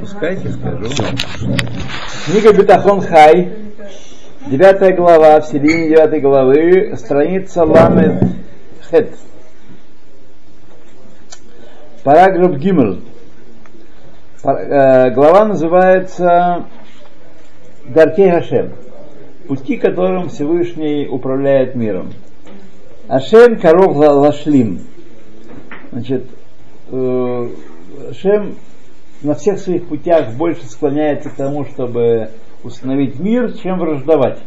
Пускайте, скажу. Книга Бетахон Хай, девятая глава, в середине девятой главы, страница Ламет Хет. Параграф Гимл. Э, глава называется Даркей Хашем. Пути, которым Всевышний управляет миром. Ашем коров лашлим. Значит, э, Ашем на всех своих путях больше склоняется к тому, чтобы установить мир, чем враждовать.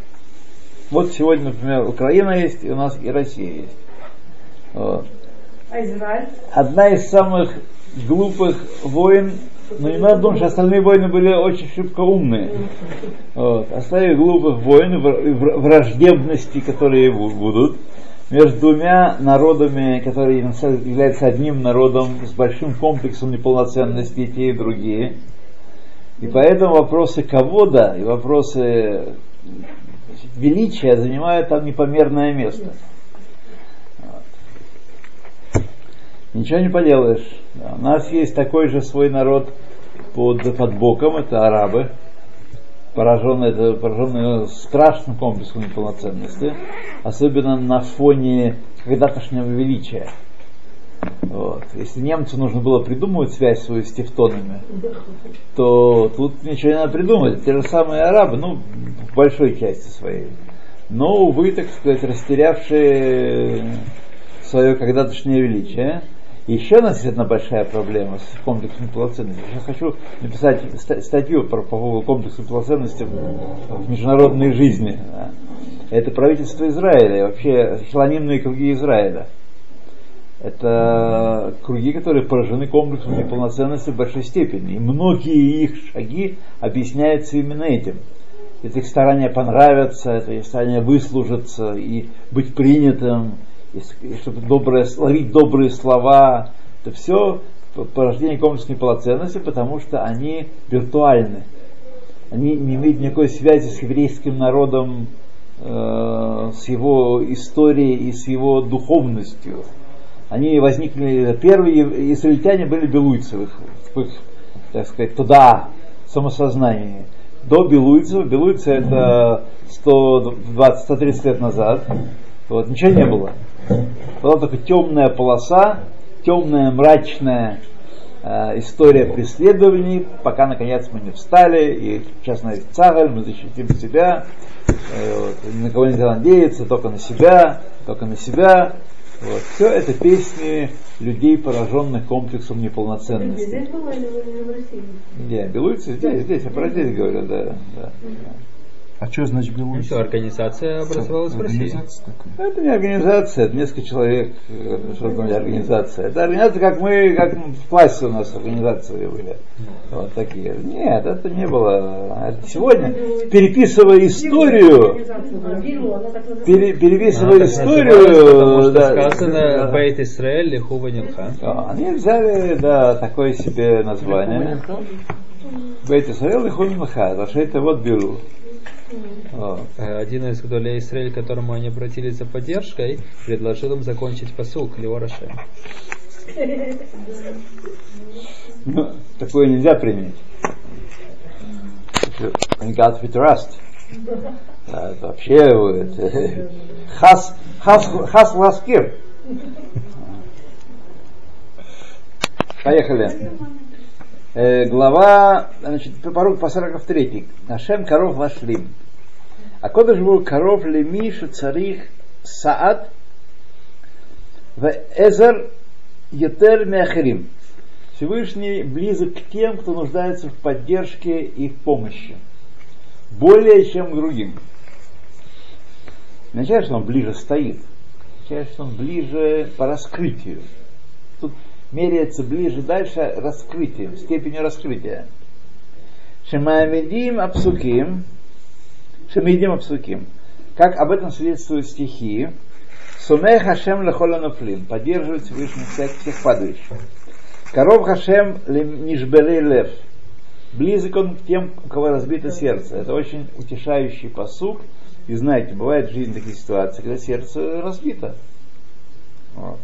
Вот сегодня, например, Украина есть, и у нас и Россия есть. Вот. А Израиль? Одна из самых глупых войн, но не надо думать, что остальные войны были очень шибко умные. Вот. Оставив глупых войн, враждебности, которые будут, между двумя народами, которые являются одним народом с большим комплексом неполноценности и те, и другие. И поэтому вопросы ковода и вопросы величия занимают там непомерное место. Ничего не поделаешь. У нас есть такой же свой народ под, под боком, это арабы, пораженные, это пораженные страшным комплексом неполноценности, особенно на фоне когда-тошнего величия. Вот. Если немцу нужно было придумывать связь свою с тевтонами, то тут ничего не надо придумать. Те же самые арабы, ну, в большой части своей. Но, увы, так сказать, растерявшие свое когда-тошнее величие, еще у нас есть одна большая проблема с комплексом полноценности. Я хочу написать статью про, по поводу комплекса полноценности в, международной жизни. Это правительство Израиля, вообще хилонимные круги Израиля. Это круги, которые поражены комплексом неполноценности в большой степени. И многие их шаги объясняются именно этим. Это их старание понравиться, это их старание выслужиться и быть принятым, и чтобы доброе, ловить добрые слова, это все порождение комплексной полноценности, потому что они виртуальны. Они не имеют никакой связи с еврейским народом, э, с его историей и с его духовностью. Они возникли, первые израильтяне были белуйцы в их, так сказать, туда, самосознании. До белуйцев, белуйцы это 120-130 лет назад, вот, ничего не было. Была только темная полоса, темная, мрачная э, история преследований, пока наконец мы не встали, и сейчас на Цагаль мы защитим себя, э, вот, ни на кого нельзя надеяться, только на себя, только на себя. Вот. Все это песни людей, пораженных комплексом неполноценности. Здесь было или в России? Нет, белуйцы здесь, здесь, я про здесь говорю, да, да. А что значит Беларусь? Что, организация образовалась в России? Такая. Это не организация, это несколько человек, что это не организация. Это организация, как мы, как в классе у нас организации были. Вот такие. Нет, это не было. Это сегодня, переписывая историю, пере, переписывая а, историю, потому что да, сказано Бейт Исраэль Лихува Они взяли, да, такое себе название. Бейт Исраэль Лихува Нилха. это вот беру. Э, один из Гдолей Израиль, к которому они обратились за поддержкой, предложил им закончить посук Леораше. Ну, такое нельзя принять. God we trust. Это вообще это, хас, хас, хас ласкир. Поехали. Э, глава, значит, по, по 43. Нашем коров вашлим. А кодыш был коров лемишу царих саад в эзер етер мехрим. Всевышний близок к тем, кто нуждается в поддержке и в помощи. Более, чем другим. Означает, что он ближе стоит. Означает, что он ближе по раскрытию. Меряется ближе дальше раскрытием, степенью раскрытия. Шемаамидим апсуким, Шемидим Апсуким. Как об этом свидетельствуют стихи. Сумех Хашем Лехоланафлим. Поддерживает Всевышний всех падающих. Коров Хашем Нишбелей Лев. Близок он к тем, у кого разбито сердце. Это очень утешающий посук. И знаете, бывает в жизни такие ситуации, когда сердце разбито. Вот.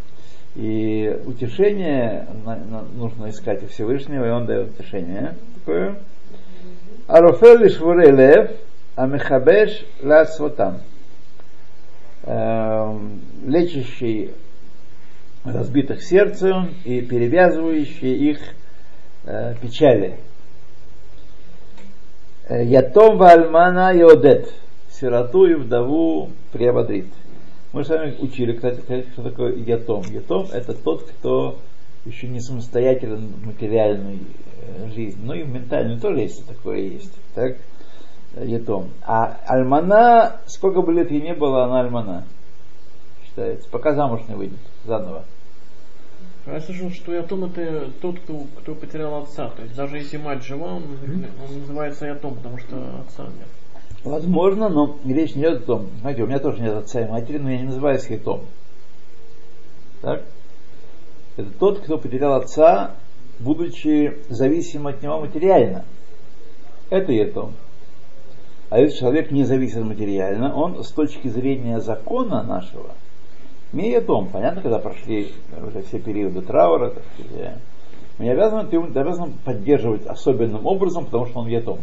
И утешение нужно искать у Всевышнего, и он дает утешение. Такое. Арофел швурей лев, а мехабеш лацвотам. Эм, Лечащий разбитых сердцем и перевязывающий их э, печали. Э, Ятом вальмана йодет. Сироту и вдову приободрит. Мы с вами учили, кстати, сказать, что такое ятом. Ятом это тот, кто еще не самостоятелен в материальной э, жизни. Ну и в ментальной тоже есть такое есть. Так? Ятом. А альмана, сколько бы лет ей не было, она альмана. Считается. Пока замуж не выйдет заново. А я слышал, что ятом это тот, кто, кто потерял отца. То есть даже если мать жива, он, он называется ятом, потому что отца нет. Возможно, но речь не идет о том. Знаете, у меня тоже нет отца и матери, но я не называюсь хитом. Так? Это тот, кто потерял отца, будучи зависим от него материально. Это етом. А если человек не зависит материально, он с точки зрения закона нашего, не етом. Понятно, когда прошли уже все периоды траура, так сказать, мы не обязаны, ты обязан поддерживать особенным образом, потому что он етом.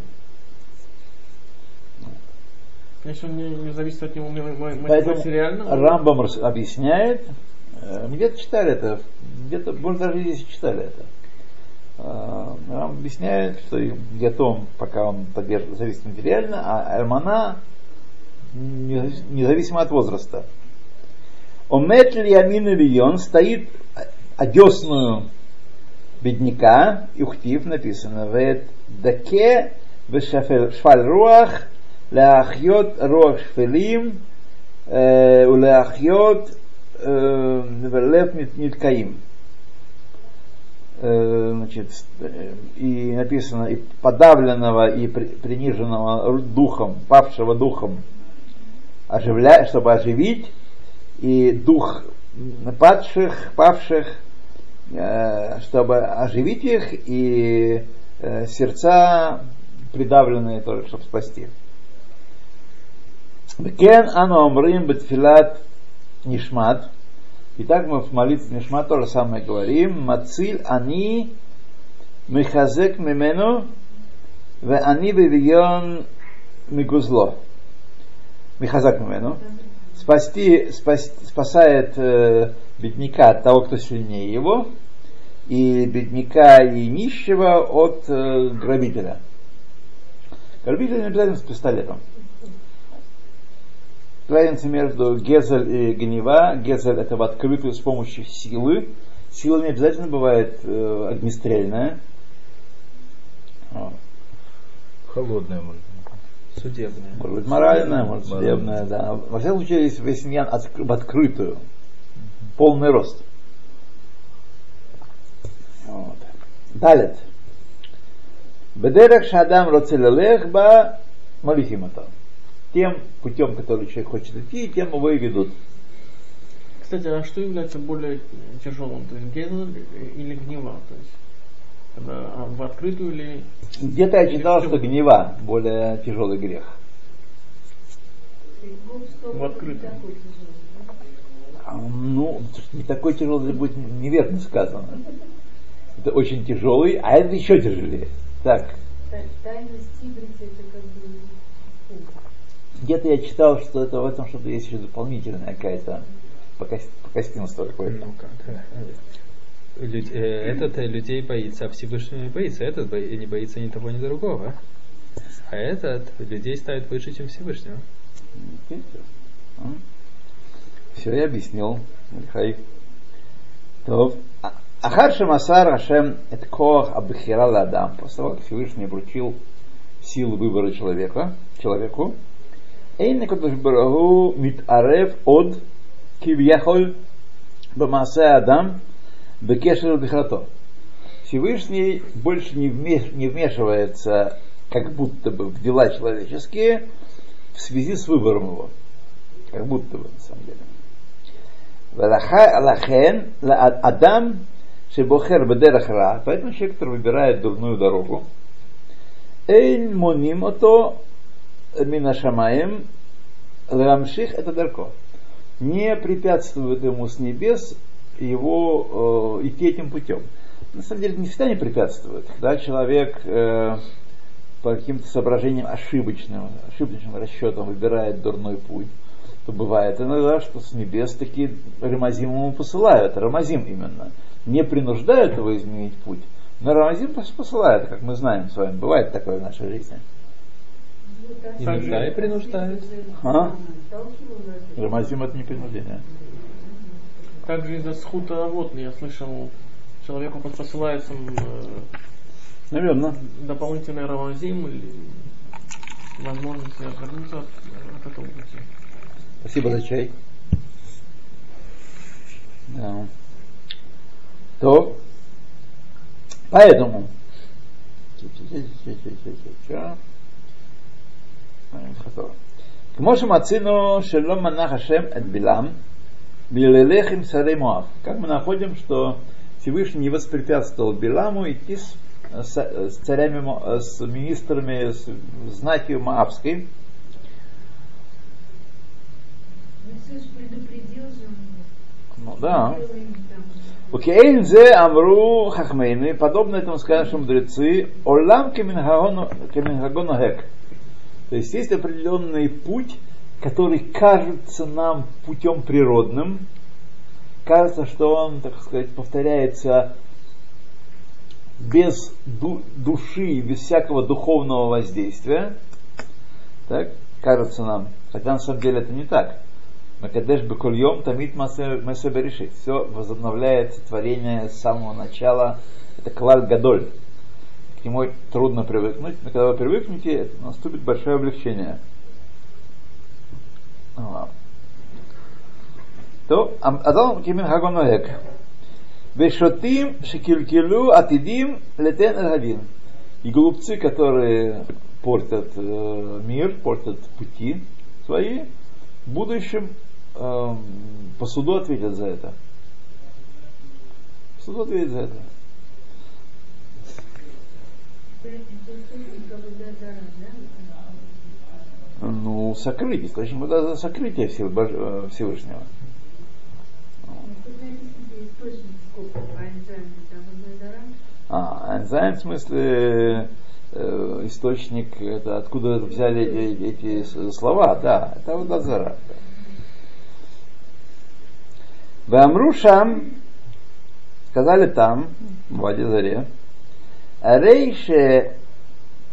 Если он не, не зависит от него материально, Рамбам объясняет, э, мы где-то читали это, где-то, может даже здесь читали это. Э, Рамбам объясняет, что Ятом, пока он поддерживает, зависит материально, а не- независимо от возраста. Омет ли Ямин Ильон стоит одесную бедняка, и ухтив написано, вет даке шфаль руах Леахьот Рош Филим, Леахьот Велев Ниткаим. Значит, э, и написано, и подавленного, и приниженного духом, павшего духом, оживля, чтобы оживить, и дух падших, павших, э, чтобы оживить их, и э, сердца придавленные тоже, чтобы спасти. Кен ану омрим бетфилат нишмат. Итак, мы в молитве нишмат то же самое говорим. Мациль ани мехазек мимену ве ани бевион мигузло. Мехазак мимену. Спасти, спас- спасает э, бедняка от того, кто сильнее его, и бедняка и нищего от э, грабителя. Грабитель не обязательно с пистолетом. Разница между гезель и гнева. Гезель это в открытую с помощью силы. Сила не обязательно бывает э, огнестрельная. Холодная, может быть. Судебная. Может быть моральная, может судебная, да. Во всяком случае, если весеньян отк- в открытую, полный рост. Вот. Далее. Бедерах шадам роцелелех ба молихимата. Тем путем, который человек хочет идти, тем его и ведут. Кстати, а что является более тяжелым? То есть гезель или гнева? То есть когда а, в открытую или Где-то я читал, что гнева более тяжелый грех. в открытую? А, Ну, не такой тяжелый будет неверно сказано. Это очень тяжелый, а это еще тяжелее. Так, Тайность ибрица это как бы где-то я читал, что это в этом что-то есть еще дополнительная какая-то покос- покостинство какое-то. Ну как? э, э, Этот э, людей боится, а Всевышний не боится. Этот бо- не боится ни того, ни другого. А этот людей ставит выше, чем Всевышнего. Все, я объяснил. Хай. То. Ахар Шамасар Ашем это Коах Абхира Ладам. После того, как Всевышний вручил силу выбора человека, человеку, Эйн Кодыш Барагу Митарев от Кивьяхоль Бамасе Адам Бекешер Бихрато. Всевышний больше не, вмеш- не вмешивается как будто бы в дела человеческие в связи с выбором его. Как будто бы, на самом деле. Лахен Адам Шебохер Бедерах Ра, поэтому человек, который выбирает дурную дорогу, Эйн Моним Ото Минашамаем Ламших это дарко. Не препятствует ему с небес его э, идти этим путем. На самом деле не всегда не препятствует. Когда человек э, по каким-то соображениям ошибочным, ошибочным расчетам выбирает дурной путь, то бывает иногда, что с небес таки Рамазим ему посылают, Рамазим именно. Не принуждают его изменить путь, но Рамазим посылает, как мы знаем с вами. Бывает такое в нашей жизни. Иногда и принуждает. А? Рамазим это не принуждение. Также из-за схута вот я слышал, человеку посылается э, Наверное. дополнительный рамазим или возможность отвернуться от, от этого пути. Спасибо за чай. Да. То, поэтому, כמו שמצינו שלא מנח השם את בלעם מללך עם שרי מואב. Как мы находим, что Всевышний не воспрепятствовал Биламу идти с, с, с царями, Мо- с министрами, с знатью Моавской, Иисус предупредил же он ну да, его. Делаем там. Окейн зе амру хахмейны, подобно этому сказали что мудрецы, олам кемингагону хек. То есть есть определенный путь, который кажется нам путем природным, кажется, что он, так сказать, повторяется без ду- души, без всякого духовного воздействия. Так, кажется нам. Хотя на самом деле это не так. Макадеш Бекульем Тамит Масеба решит. Все возобновляет творение с самого начала. Это клаль гадоль. К нему трудно привыкнуть, но когда вы привыкнете, наступит большое облегчение. А. То, Адам Кимин Хагоноек. Вешотим шекилькилю атидим летен эль И глупцы, которые портят э, мир, портят пути свои, в будущем э, по суду ответят за это. По суду ответят за это. Ну, сокрытие, источник вода за сокрытие э, Всевышнего. А, энзайм в смысле э, источник, это откуда взяли эти, эти слова, да, это вот Азара. Вамрушам сказали там, в Ваде Рейше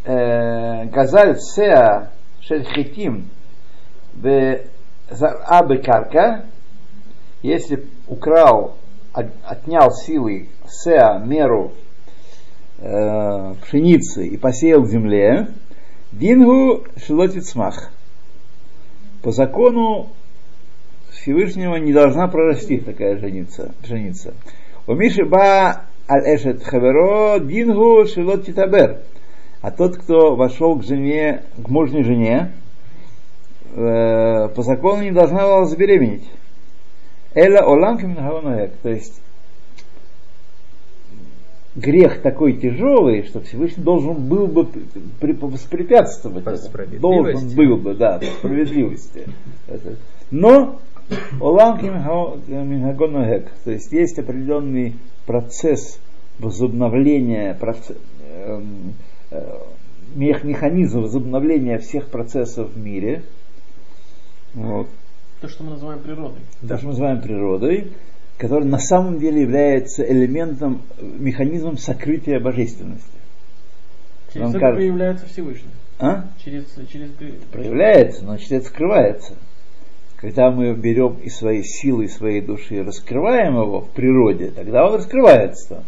газаль сеа шельхитим в карка, если украл, от- отнял силой сеа меру э, пшеницы и посеял в земле, дингу шилотицмах. По закону Всевышнего не должна прорасти такая женица. пшеница. У Миши ба аль эшет хаверо дингу шилот титабер. А тот, кто вошел к жене, к мужней жене, э, по закону не должна была забеременеть. Эла кимнахаонаек. То есть грех такой тяжелый, что Всевышний должен был бы воспрепятствовать. По этому. справедливости. Должен был бы, да, по справедливости. Но Олам Минхагоногек, то есть есть определенный процесс возобновления, проц- эм, э, механизм возобновления всех процессов в мире. Вот. То, что мы называем природой. То, что мы называем природой, который на самом деле является элементом, механизмом сокрытия божественности. Через Вам это кажется- проявляется Всевышний. А? Через, через проявляется, значит это скрывается. Когда мы берем и свои силы, и своей души и раскрываем его в природе, тогда он раскрывается.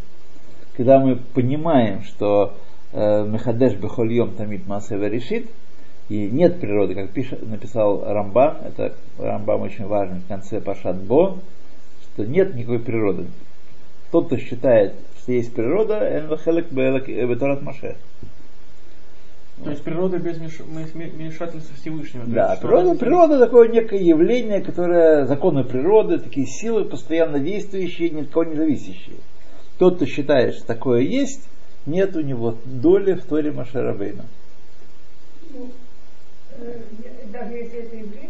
Когда мы понимаем, что э, Мехадеш Бехольем Тамит Масева решит, и нет природы, как пишет, написал Рамбам, это Рамбам очень важный в конце Пашат Бо, что нет никакой природы. Тот, кто считает, что есть природа, «Эн вахелек беэлек беторат Машех». То есть природа без меш- ме- вмешательства Всевышнего. Да, есть, природа, природа такое некое явление, которое законы природы, такие силы, постоянно действующие, ни от кого не зависящие. Тот, кто считает, что такое есть, нет у него доли в Торе Машарабейна. Ну, э, даже если это еврей?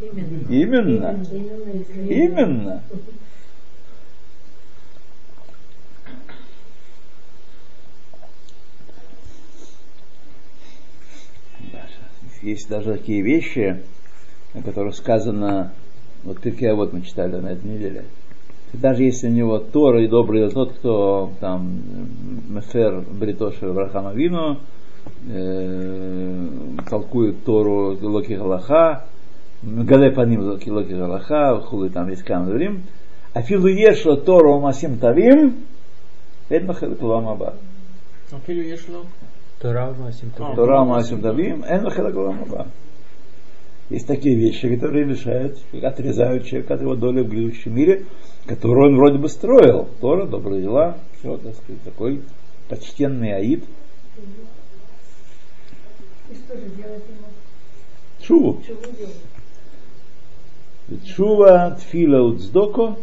Именно. Именно. Именно. Именно. Есть даже такие вещи, о которых сказано, вот Пиркея вот мы читали на этой неделе, даже если у него Тора и добрый тот, кто там э, Мефер Бритоши Брахамавину, э, толкует Тору Локи Галаха, Гаде по ним Локи Локи Галаха, Хулы там есть Камдурим, а Филу Ешло Тору Масим Тавим, Эдна Хелклам Аба. А Филу Ешло? Тора Масим Тавим. Тора Масим Тавим, Эдна Хелклам Аба. Есть такие вещи, которые мешают, отрезают человека от его доли в грядущем мире, которую он вроде бы строил. Тора, добрые дела, все, так сказать, такой почтенный аид. И что же делать ему? Делать? Чува, тфила, уцдоко,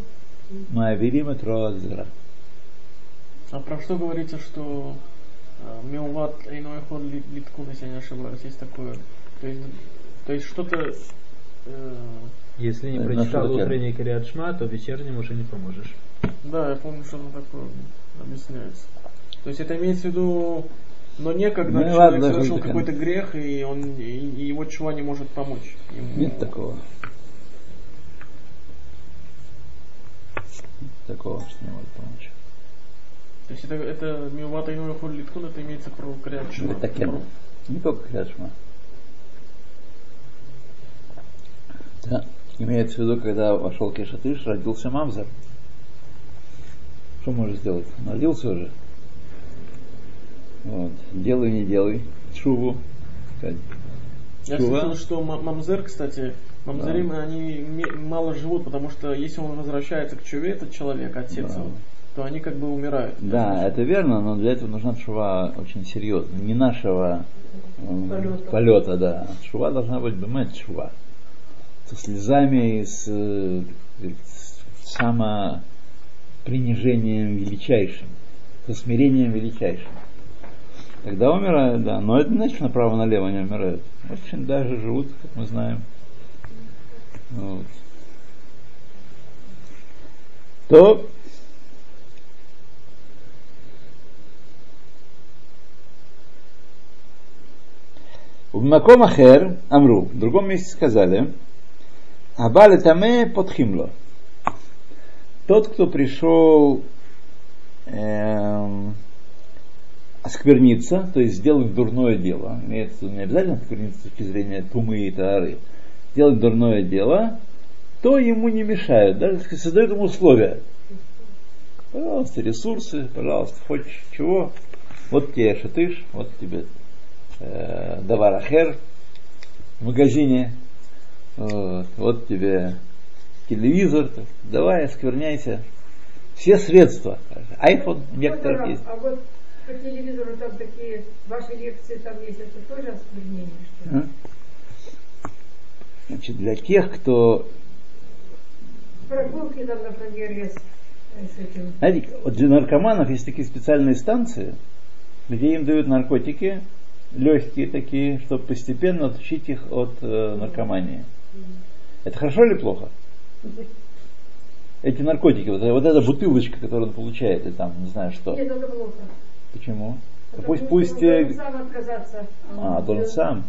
маавирим et роазира. А про что говорится, что э, Милват иной ход литкун, если я не ошибаюсь, есть такое. То есть, то есть что-то э, Если не Э, прочитал утренний Кириат Шма, то вечерним уже не поможешь. Да, я помню, что оно такое объясняется. То есть это имеется в виду, но не когда Ну, человек ладно, совершил какой-то грех, и он и, и его чува не может помочь. ему. Нет такого. Нет такого, что не может помочь. То есть это, это Милвата иной ход литкун, это имеется про Криат Шма. Это кен. Не только Хашма. Да. Имеется в виду, когда вошел Кешатыш, родился Мамзар. Что можешь сделать? Он родился уже. Вот. Делай, не делай. Шуву. Я Чува. слышал, что ма- мамзер, кстати, мамзерим, они ме- мало живут, потому что если он возвращается к чуве, этот человек, отец Да. его, то они как бы умирают. Да, это верно, но для этого нужна шува очень серьезная. Не нашего Полета. полета, да. Шува должна быть бемет шува. Со слезами и с, э, с самопринижением величайшим, со смирением величайшим. Тогда умирают, да. Но это значит направо-налево не умирают. Очень даже живут, как мы знаем. Вот. То В Маком Ахер Амру, в другом месте сказали, Абале Таме подхимло. Тот, кто пришел эм, оскверниться, то есть сделать дурное дело, имеется не обязательно оскверниться с точки зрения тумы и тары, сделать дурное дело, то ему не мешают, даже создают ему условия. Пожалуйста, ресурсы, пожалуйста, хочешь чего, вот тебе шатыш, вот тебе э, даварахер в магазине, вот, вот тебе телевизор, давай оскверняйся. Все средства. iPhone некоторых Вот, есть. а вот по телевизору там такие ваши лекции там есть, это тоже осквернение, что ли? Значит, для тех, кто Прогулки там, например, есть э, с этим. Знаете, вот для наркоманов есть такие специальные станции, где им дают наркотики, легкие такие, чтобы постепенно отучить их от э, наркомании. Это хорошо или плохо? Эти наркотики, вот, вот эта бутылочка, которую он получает, и там, не знаю что. Нет, это плохо. Почему? Да пусть, пусть, он э, должен сам отказаться. а, то он сам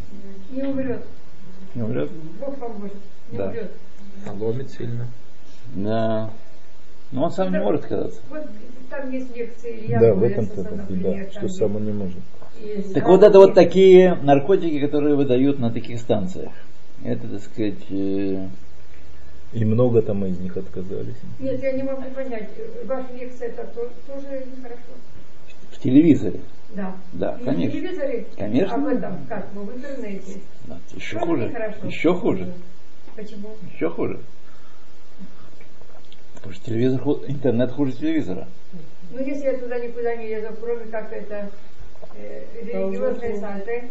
Не умрет. не умрет. Бог поможет. Не Да. умрет. А ломит сильно. Да. Но он сам не может отказаться. Вот там есть лекции Илья Да, в этом-то, да, что сам он не может. есть Так вот это вот такие наркотики, которые выдают на таких станциях. Это, так сказать, э, И много там из них отказались. Нет, я не могу понять. Ваша лекция это то- тоже нехорошо. в телевизоре. Да. Да, И конечно. В телевизоре? Конечно. А в этом как? Ну, в интернете. Да, еще Тоже хуже. нехорошо. Еще хуже. Почему? Еще хуже. Потому что телевизор, интернет хуже телевизора. Ну, если я туда никуда не еду, кроме как это э, религиозные сайты.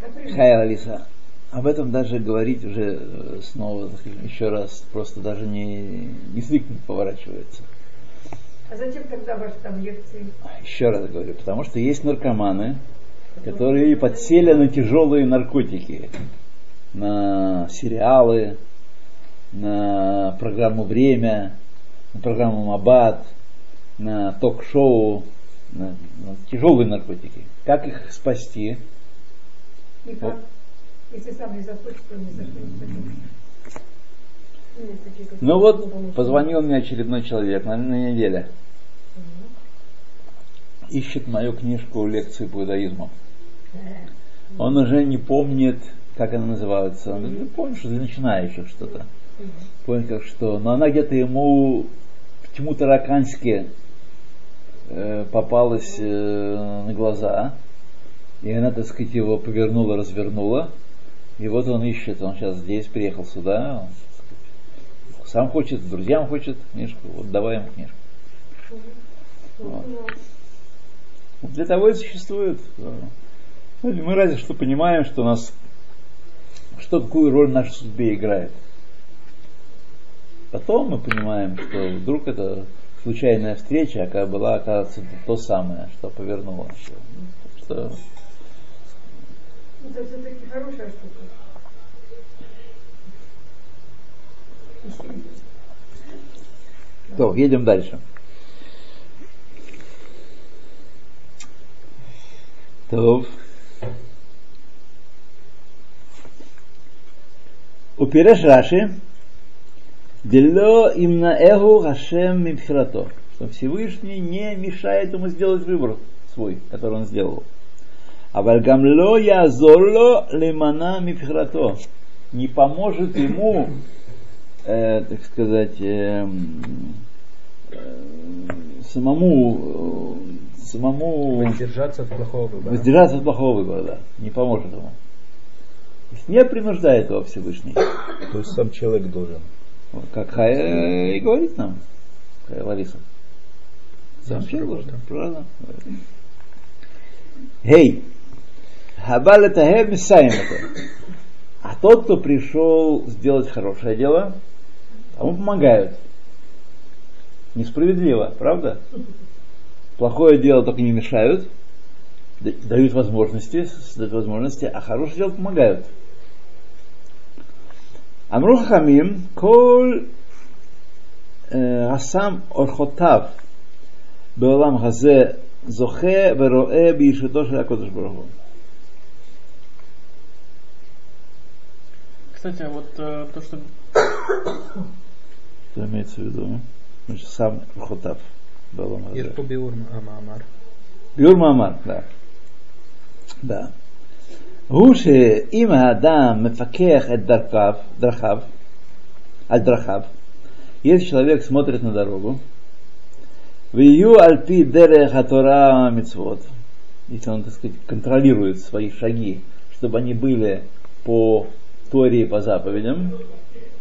Например. Хай, Алиса, об этом даже говорить уже э, снова, еще раз, просто даже не, не поворачивается. А зачем тогда ваши там лекции? Еще раз говорю, потому что есть наркоманы, которые подсели на тяжелые наркотики, на сериалы, на программу «Время», на программу «Мабат», на ток-шоу, на, на тяжелые наркотики. Как их спасти? Никак. Если сам не захочет, то не захочет. Ну вот, позвонил мне очередной человек на, на неделе. Ищет мою книжку лекции по иудаизму. Он уже не помнит, как она называется. Он говорит, помнишь, для начинающих что-то. Понял, как что. Но она где-то ему в тьму таракански э, попалась э, на глаза. И она, так сказать, его повернула, развернула. И вот он ищет, он сейчас здесь, приехал сюда. Он, сам хочет, друзьям хочет книжку. Вот давай ему книжку. Вот. Для того и существует. Мы разве что понимаем, что нас, что какую роль в нашей судьбе играет. Потом мы понимаем, что вдруг это случайная встреча, а была, оказывается, то самое, что повернуло. Что... Это все-таки хорошая штука. То, едем дальше. То. У Раши Дело имна эгу Хашем Мибхирато, что Всевышний не мешает ему сделать выбор свой, который он сделал. А вальгамло язоло лимана мифхрато. Не поможет ему, э, так сказать, э, э, самому самому Воздержаться от плохого выбора. воздержаться от плохого выбора, да, не поможет ему. То есть не принуждает его Всевышний. То есть сам человек должен. Вот Как Хая и говорит нам, Хая Лариса. Сам Наша человек должен, правильно? Гей, Хабал это хэ мисаем это. А тот, кто пришел сделать хорошее дело, тому помогают. Несправедливо, правда? Плохое дело только не мешают, да- дают возможности, создают возможности, а хорошее дело помогают. אמרו חכמים, כל אה, רסם אורחותיו בעולם הזה זוכה ורואה בישותו של הקדוש ברוך הוא. Кстати, а вот э, то, что Что имеется в виду? Значит, сам Орхотав בעולם הזה. יש פה ביאור המאמר. ביאור מאמר, да. да. הוא שאם האדם מפקח את דרכיו, דרכיו, על דרכיו, если человек смотрит на дорогу, ויהיו על פי דרך התורה מצוות, если он, так сказать, контролирует свои шаги, чтобы они были по Торе и по заповедям,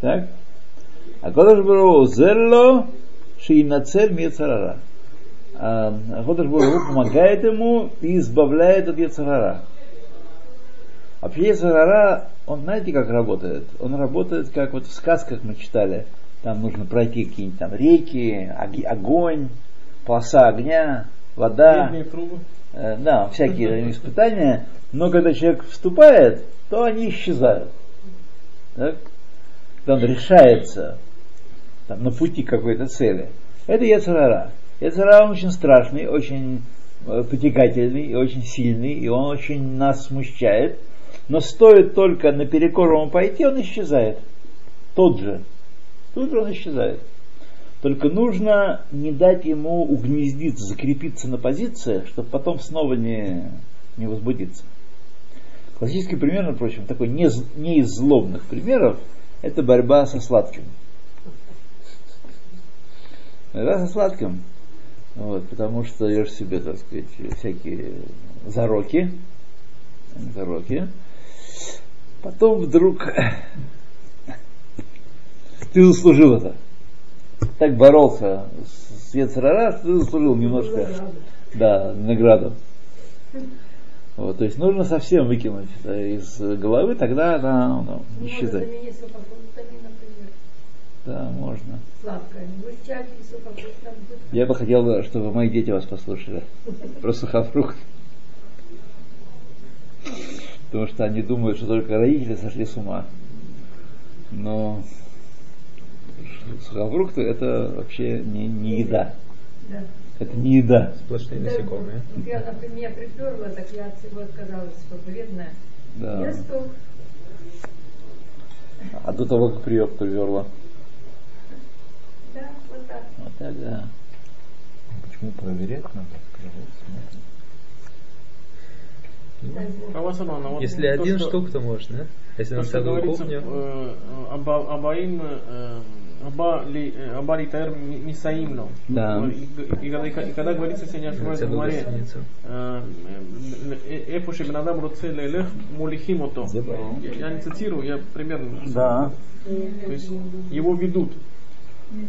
так? А Кодыш Бару зерло шинацель мецарара. А Кодыш Бару помогает ему и избавляет от Яцарара. Вообще Яцарара, он знаете, как работает? Он работает, как вот в сказках мы читали. Там нужно пройти какие-нибудь там реки, огонь, полоса огня, вода. Э, да, всякие испытания, но когда человек вступает, то они исчезают. Так? Когда он решается там, на пути какой-то цели. Это Яцерара. Яцерара очень страшный, очень э, притягательный очень сильный, и он очень нас смущает. Но стоит только наперекор ему пойти, он исчезает. Тот же. Тут же он исчезает. Только нужно не дать ему угнездиться, закрепиться на позициях, чтобы потом снова не, не возбудиться. Классический пример, прочим, такой не, не из злобных примеров, это борьба со сладким. Борьба со сладким. Вот, потому что даешь себе, так сказать, всякие зароки. Зароки. Потом вдруг ты заслужил это. Так боролся с Ецарара, ты заслужил немножко да, награду. Вот, то есть нужно совсем выкинуть это из головы, тогда она ну, Можно исчезает. Да, можно. Сладкое. Я бы хотел, чтобы мои дети вас послушали про сухофрукт. Потому что они думают, что только родители сошли с ума. Но сухофрукты это вообще не, не еда. Да. Это не еда. Сплошные Да, насекомые. вот Я, например, меня приперла, так я от всего отказалась, что вредное. Да. Я стук. А до того, как привел, приверла. Да, вот так. Вот так, да. Почему проверять надо? Салмана, вот Если то, один что- штук, то можно. а? Если То, на что целую говорится кухню, э, аба- Абаим, э, Аба ли, аба ли таэр мисаимно. Да. И, и, когда, и когда говорится, если не ошибаюсь, в море, эпуши бенадам руце лелех мулихимото. Я не цитирую, я примерно. Да. То есть его ведут.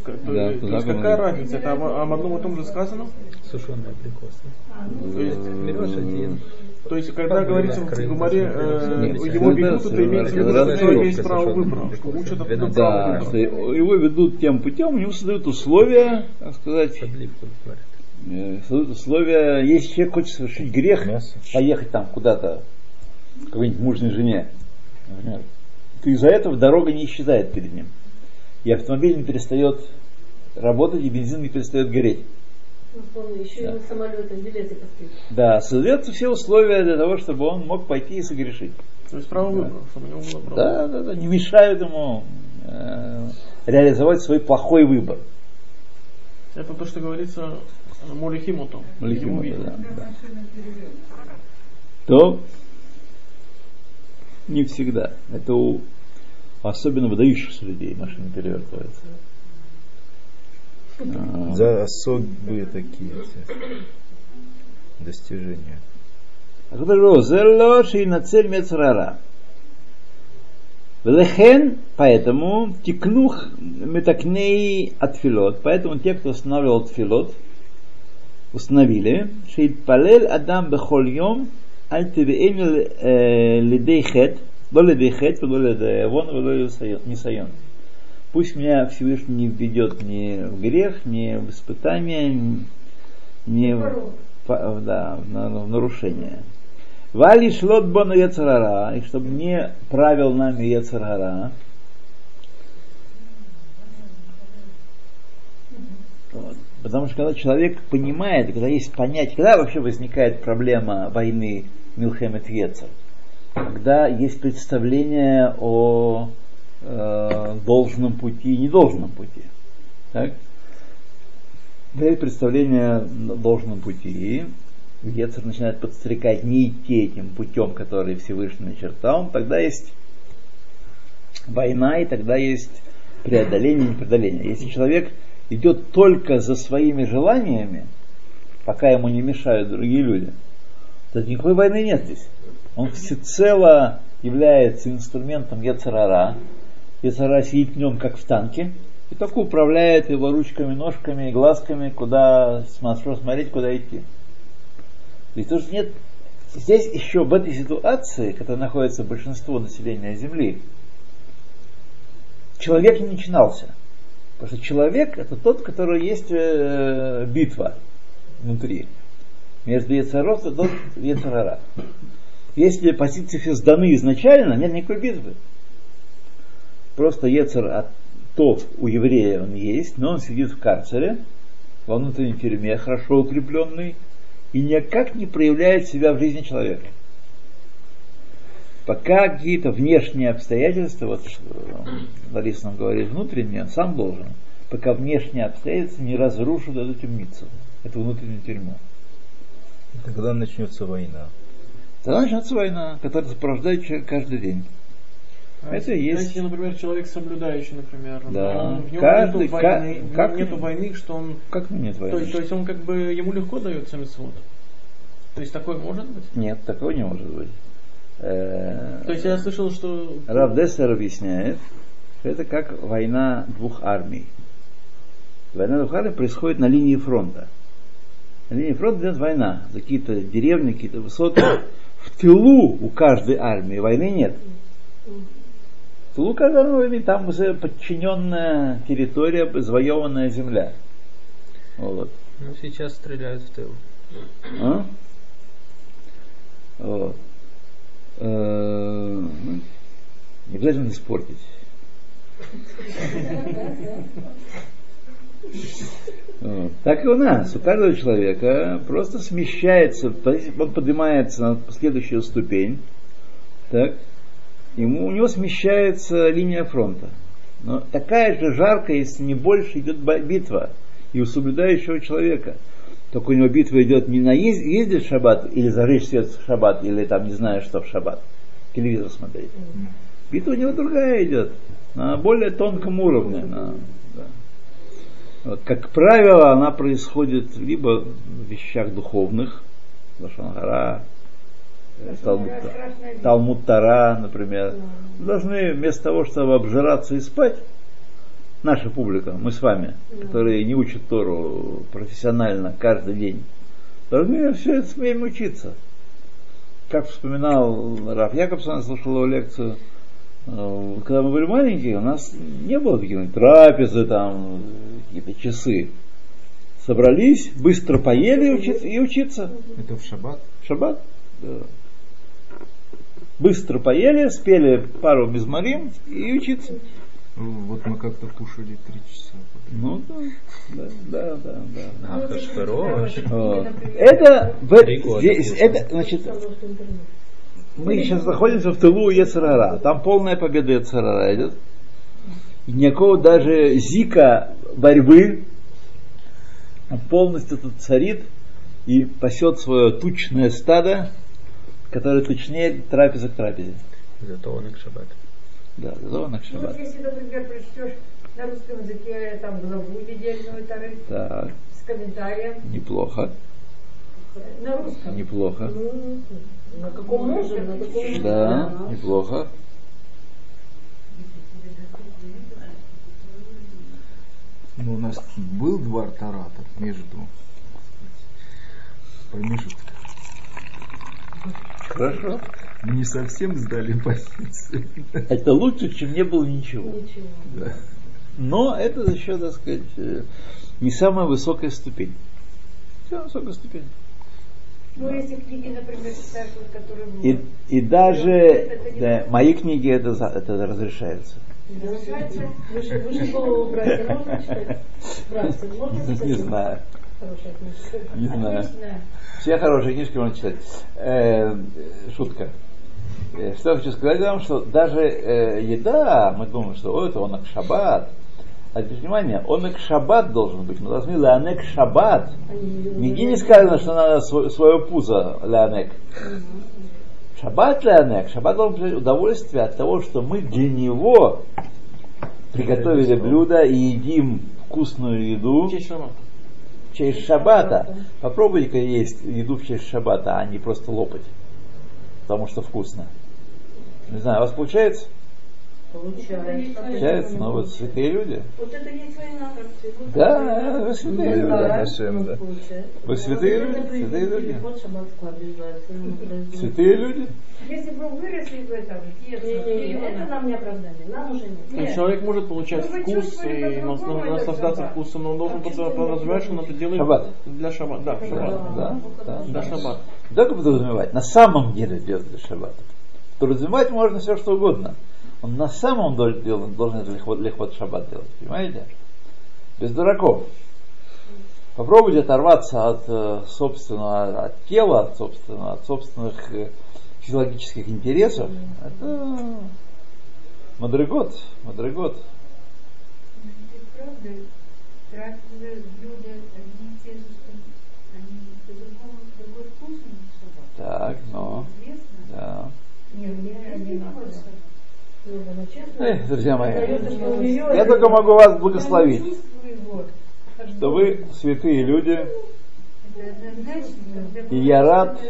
То, да, то, есть какая разница? Это об, об одном и том же сказано? Сушеные абрикосы. То есть берешь один, то есть когда говорится в Гумаре, э, его ведут, это имеется в виду, что крылья право выбора, что учат право Да, что выбора. его ведут тем путем, ему создают условия, так сказать, э, создают условия, если человек хочет совершить грех, поехать там куда-то, к какой-нибудь мужней жене, например, то из-за этого дорога не исчезает перед ним. И автомобиль не перестает работать, и бензин не перестает гореть. Ну, помню, еще Да. и на самолеты билеты купить. Да, создаются все условия для того, чтобы он мог пойти и согрешить. То есть право выбора, чтобы у него было право. Да, да, да, не мешают ему э, реализовать свой плохой выбор. Это то, что говорится э, Его видно. да, да. То не всегда. Это у особенно выдающихся людей машины перевертываются. А, За особые такие достижения. говорю, «Зело шейнацель мецрара». Велехен, поэтому, тикнух метакней отфилот. Поэтому те, кто устанавливал тфилот, установили, шейтпалель адам бехоль йом, аль тевеэм лидей хет, ло лидей хет, ло лидей вон, ло нисайон. Пусть меня Всевышний не введет ни в грех, ни в испытание, ни в, да, в на- в нарушение. Вали шлот бону яцерара, и чтобы не правил нами яцерара. Вот. Потому что когда человек понимает, когда есть понятие, когда вообще возникает проблема войны Милхемет Ецер, когда есть представление о э, должном пути и недолжном пути. Так? Есть представление о должном пути, Ецер начинает подстрекать не идти этим путем, который Всевышний начертал, тогда есть война, и тогда есть преодоление и непреодоление. Если человек идет только за своими желаниями, пока ему не мешают другие люди, то никакой войны нет здесь. Он всецело является инструментом Яцерара. Яцерара сидит в нем, как в танке, и только управляет его ручками, ножками, глазками, куда см- смотреть, куда идти. Есть тоже нет Здесь еще в этой ситуации, которая находится большинство населения Земли, человек не начинался. Потому что человек это тот, который есть э, битва внутри. Между Яцерот и тот Яцерара. Если позиции все сданы изначально, нет никакой битвы. Просто Ецер тот у еврея он есть, но он сидит в карцере, во внутренней тюрьме, хорошо укрепленный, и никак не проявляет себя в жизни человека. Пока какие-то внешние обстоятельства, вот Лариса нам говорит, внутренние, он сам должен, пока внешние обстоятельства не разрушат эту темницу, эту внутреннюю тюрьму. Тогда начнется война. Тогда начнется война, которая сопровождает человека каждый день. А Это если, есть- если, например, человек соблюдающий, например, Да. он- в нем Каждый- нету войны, как- нету войны, что он, Как нет то, войны? есть- то есть он как бы ему легко дается митцвот. То есть такое может быть? Нет, такого не может быть. Э, То есть я слышал, что Рав Дессер объясняет, что это как война двух армий. Война двух армий происходит на линии фронта. На линии фронта идет война. За какие-то деревни, какие-то высоты. В тылу у каждой армии войны нет. Армии войны там уже подчиненная территория, завоеванная земля. Вот. Ну, сейчас стреляют в тыл. А? Вот. Э, ну, Не обязательно испортить. Так и у нас. У каждого человека просто смещается, он поднимается на следующую ступень, Так. Ему, у него смещается линия фронта. Но такая же жаркая, если не больше, идет битва и у соблюдающего человека. Только у него битва идет не на ез- ездить в шаббат, или зажечь свет в шаббат, или там не знаю что в шаббат, телевизор смотреть. Битва у него другая идет, на более тонком уровне. на- да. Вот, как правило, она происходит либо в вещах духовных, Лошангара, Талмуд, Талмуд Тара, например. Мы должны вместо того, чтобы обжираться и спать, наша публика, мы с вами, которые не учат Тору профессионально каждый день, должны все это время учиться. Как вспоминал Раф Якобсон, я слушал его лекцию, э, когда мы были маленькие, у нас не было каких-нибудь трапезы, там, какие-то часы. Собрались, быстро поели и учиться. И учиться. Это в шаббат? Шаббат. Да. Быстро поели, спели пару мизмарим и учиться. Вот мы как-то кушали три часа. Ну да, да, да, да. да. А, Хашварош. Вот. Это, в- здесь, это, значит, мы сейчас находимся в тылу Ецарара. Там полная победа Ецарара идет. И никакого даже зика борьбы. Полностью тут царит и пасет свое тучное стадо, которое точнее трапеза к трапезе. Зато он и к шаббат. Да, зона Ну, вот шаббат. если, например, прочтешь на русском языке там главу недельную Тары Так, с комментарием неплохо, на русском. неплохо. Ну, на каком можем, на каком Да, неплохо. Ну, у нас был двор Тарата между промежуток. Хорошо. Мы не совсем сдали позицию. Это лучше, чем не было ничего. Ничего. Да. Но это еще, так сказать, э, не самая высокая ступень. Самая высокая ступень. Ну, если книги, например, читаешь, вот, которые. И, и даже Это да, мои книги это, это разрешается. Разрешается? Выше, выше голову братья можно читать? Братья, можно читать? Не знаю. Не знаю. Все хорошие книжки можно читать. Э, шутка. Э, Что я хочу сказать вам, что даже э, еда, мы думаем, что о, это онок шаббат. Обратите внимание, онок шаббат должен быть. Мы должны ланек шаббат. Нигде не сказано, что надо сво- свое пузо ланек. Шаббат ланек. Шаббат должен принять удовольствие от того, что мы для него приготовили блюдо и едим вкусную еду честь шаббата. Попробуйте-ка есть еду в честь шаббата, а не просто лопать. Потому что вкусно. Не знаю, у вас получается? Получается. Получается, но вот святые люди. Вот это есть война, как всегда. Да, вы святые люди. Да, Хашем, да. Вы святые люди, святые люди. Вот. Святые люди. Если бы вы выросли в этом, это нам не оправдание. Нам уже нет. Есть человек может получать Ну, вкус и наслаждаться вкусом, но он должен А подразумевать, что он это делает Шаббат. для шаббата. Да, в шаббат. Да, да. Шаббата. Не только подразумевать, на самом деле делать для шаббата. Подразумевать можно все что угодно. Он на самом деле дел- должен это лихвот, лихвот шаббат делать, понимаете? Без дураков. Попробуйте оторваться от э, собственного, от тела, от собственного, от собственных э, физиологических интересов. Это мадригот. Это правда. Блюда, одни и те же, что они по-другому, другой вкус у них шаббат. Так, ну, Известно? да. Не, мне одинаково. Ну, да, честно. Эх, друзья мои, я только могу вас благословить, что вы святые люди, И я рад.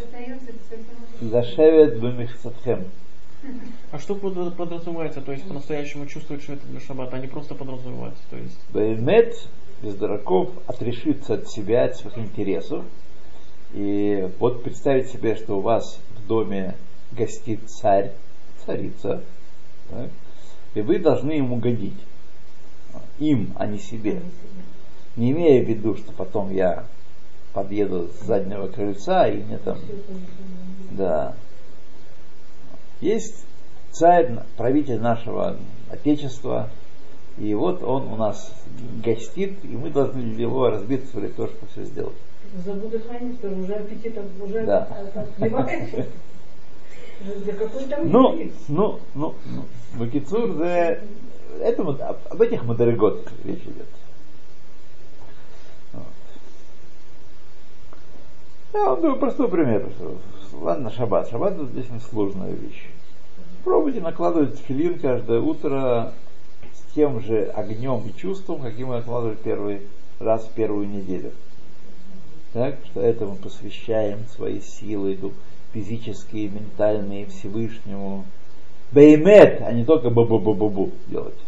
зашевет бемихсатхем. А что под- подразумевается? То есть по-настоящему чувствовать, что это для шаббата, а не просто подразумевается. То есть Баймет, без дураков, отрешиться от себя, от своих интересов. И вот представить себе, что у вас в доме гостит царь, царица, так, и вы должны ему годить. Им, а не себе. Не имея в виду, что потом я подъеду с заднего крыльца и мне там... Да. Есть царь, правитель нашего Отечества, и вот он у нас гостит, и мы должны для него разбиться в лепешку все сделать. За Будда хранить, тоже уже аппетит уже Да. Ну, ну, ну, ну. Бакицур, да, это вот об, об этих мудреготах речь идет. Вот. Я вам даю простой пример. Ладно, шаббат. Шаббат это здесь сложная вещь. Пробуйте накладывать филин каждое утро с тем же огнем и чувством, каким вы накладывали первый раз в первую неделю. Так, что этому посвящаем свои силы, ду- физические, ментальные, Всевышнему. Беймет, а не только бу-бу-бу-бу-бу делать.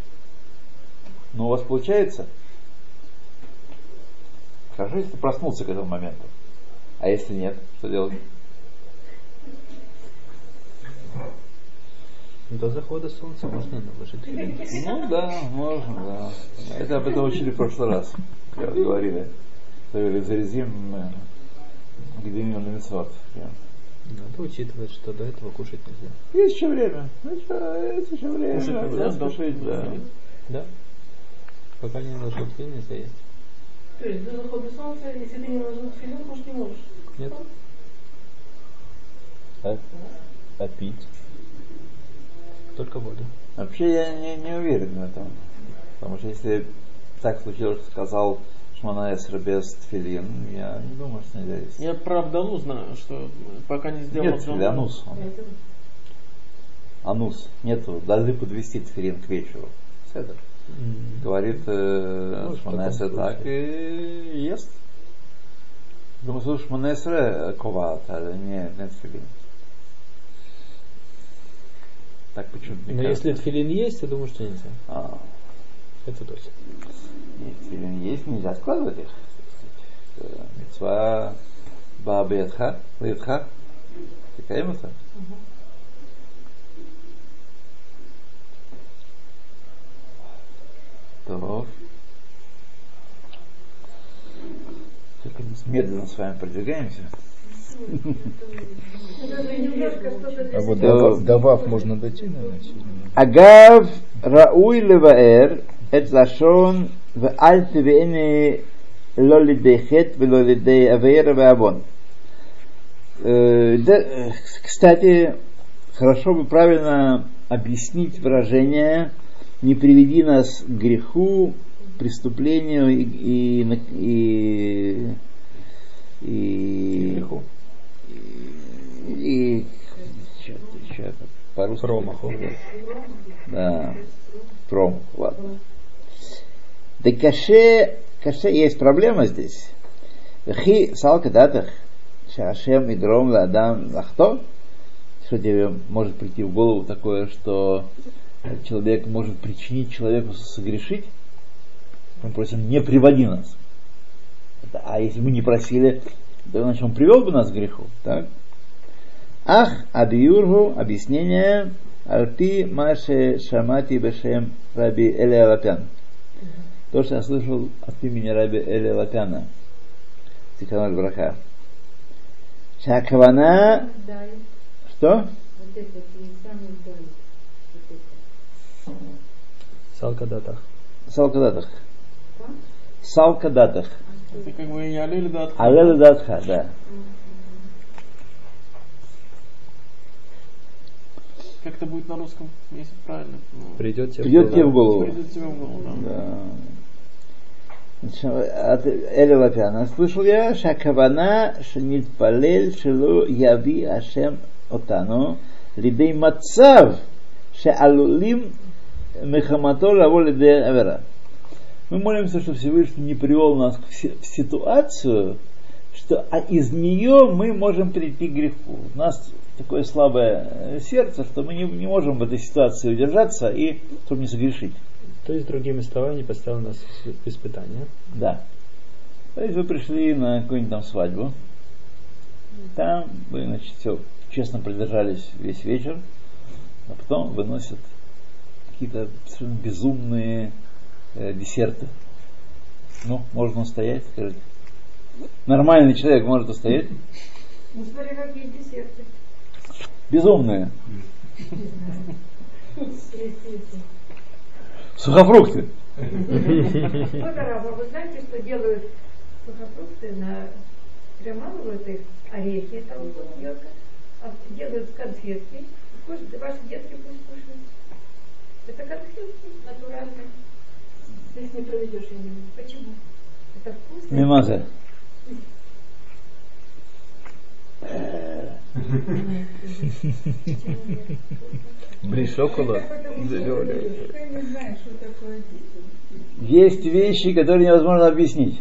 Но у вас получается? Хорошо, если ты проснулся к этому моменту. А если нет, что делать? До захода солнца можно наложить. Ну да, можно, да. Это об этом учили в прошлый раз, когда говорили. Говорили, зарезим э, Гедемин Лемисват. Надо учитывать, что до этого кушать нельзя. Есть еще время. Ну что, есть еще время. Кушать да, нельзя, да? спешить, да. Да. Пока не наложил филин, нельзя есть. То есть до захода солнца, если ты не наложил филин, кушать не можешь. Нет. А, а пить? Только воду. Вообще я не, не уверен в этом. Потому что если так случилось, что сказал Шманаэсра без тфилин, я не думаю, что нельзя есть. Я про Абдану знаю, что пока не сделал Нет Абдану- тфили, анус. он. Анус. Нету. Должны подвести тфилин к вечеру. Седер. Говорит э, Ну, Шманаэсра так и ест. Думаю, что Шманаэсра коват, а не, не тфилин. Так почему-то мне Но кажется. если тфилин есть, я думаю, что нельзя. А, Это точно. Если не есть, нельзя складывать их. Э, мецва Баабетха, Литха, Тикаемуса. То только медленно с вами продвигаемся. А вот до Вав можно дойти, наверное. Агав Рауй Леваэр, зашон в альты веми лолидей хет, лолидей авейра вавон. Кстати, хорошо бы правильно объяснить выражение «не приведи нас к греху, преступлению и, и, и, и, греху. и, и что-то, что-то по-русски. Промаху. Да, промах, ладно. Да каше, каше есть проблема здесь. Хи салка датах, шашем и дром ладам лахто. Что тебе может прийти в голову такое, что человек может причинить человеку согрешить? Мы просим, не приводи нас. А если мы не просили, то значит он привел бы нас к греху. Так? Ах, абиюргу, объяснение, альпи маше шамати бешем раби Эли Алапян. То, что я слышал от имени раби Эли Алапяна. Тихоноль Браха. Шакавана, что? Салкадатах. Салкадатах. Салкадатах. Это как бы я Алель Дат. Алел Датха, да. Как это будет на русском, если правильно? Придет тебе Придет тебе в голову. Придет тебе в голову, да. Да. От Эли Лапяна слышал я, шакавана шнит палель шелу яви ашем отану лидей мацав шеалулим мехамато лаво лидей авера. Мы молимся, что Всевышний не привел нас в си- в ситуацию, что а из нее мы можем прийти к греху. У нас такое слабое э, сердце, что мы не, не можем в этой ситуации удержаться и чтобы не согрешить. То есть, другими словами, не поставил нас в испытание. Да. То есть вы пришли на какую-нибудь там свадьбу. Там вы, значит, все честно продержались весь вечер, а потом выносят какие-то совершенно безумные э, десерты. Ну, можно устоять, скажите. Нормальный человек может устоять. Ну, смотри, какие десерты. Безумные. Сухофрукты. Раба, вы знаете, что делают сухофрукты на... Перемалывают их, орехи, это а, делают конфетки, ваши детки пусть кушают. Это конфетки натуральные. Их не проведешь, я. Почему? Это вкусно. Мимаза. Бли шоколад. Я не знаю, что такое дети. Есть вещи, которые невозможно объяснить.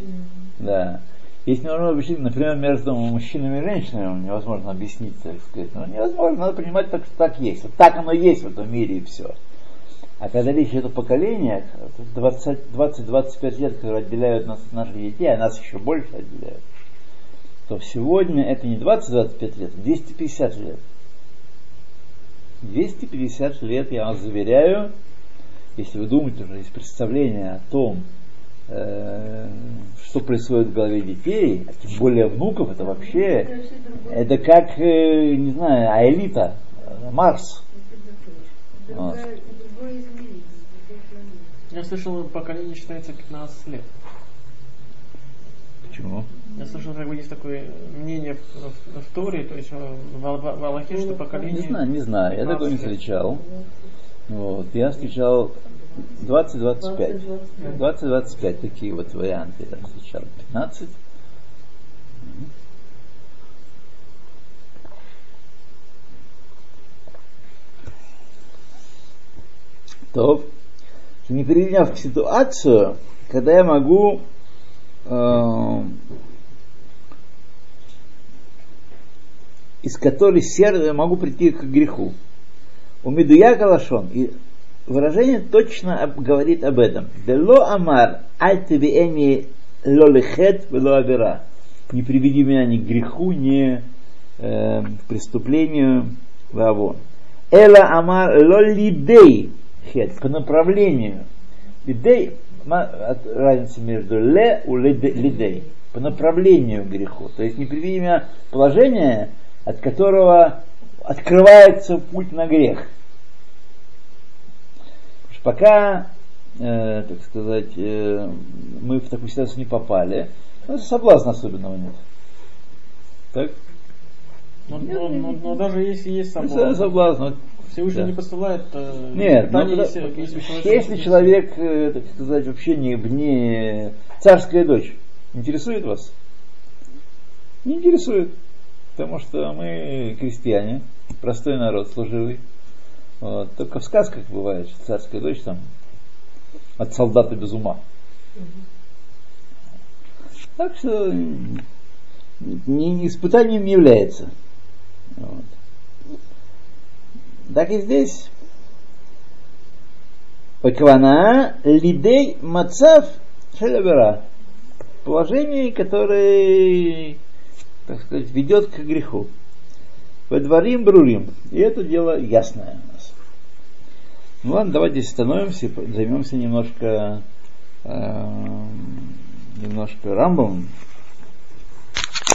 Да. Есть невозможно объяснить, например, между мужчинами и женщинами невозможно объяснить, так сказать. Ну, невозможно, надо понимать так, что так есть. Вот так оно есть в этом мире и все. А когда речь идет о поколениях, 20-25 лет, которые отделяют нас от наших детей, а нас еще больше отделяют, то сегодня это не 20-25 лет, а 250 лет. 250 лет, я вас заверяю, если вы думаете, уже есть представление о том, э, что происходит в голове детей, а тем более внуков, это вообще, это как, э, не знаю, аэлита, Марс. Вот. Я слышал, поколение считается 15 лет. Почему? Я слышал, как бы есть такое мнение в, в, в Торе, то есть в, в, в Аллахе, что поколение... Не знаю, не знаю, я такого не 15 лет. встречал. Вот, я встречал 20-25. 20-25 такие вот варианты я встречал. 15. Мгм. То, не приняв ситуацию, когда я могу э, из которой сердце могу прийти к греху. У Медуя Калашон. И выражение точно об- говорит об этом. Дело амар аль тебе лолехет авера. Не приведи меня ни к греху, ни э, к преступлению вавон. Эла амар лолидей хет. По направлению. Лидей, разница между ле лиде- лидей. По направлению к греху. То есть не приведи меня положение, от которого открывается путь на грех. Пока, э, так сказать, э, мы в такую ситуацию не попали, ну, соблазна особенного нет. Так? Но, но- но- но даже если есть Ну, соблазн, соблазн. вот. Всевышний Да. не посылает э, Нет, ну, испытания, потому- если, если человек- если человек, э, так сказать, вообще не вне царская дочь, интересует вас? Не интересует. Потому что мы крестьяне, простой народ, служивый. Вот. Только в сказках бывает, что царская дочь там от солдата без ума. Так что не, испытанием не является. Вот. Так и здесь. Паквана лидей мацав шелевера. Положение, которое, так сказать, ведет к греху. Водворим брурим. И это дело ясное у нас. Ну ладно, давайте остановимся и займемся немножко, э, немножко рамбом.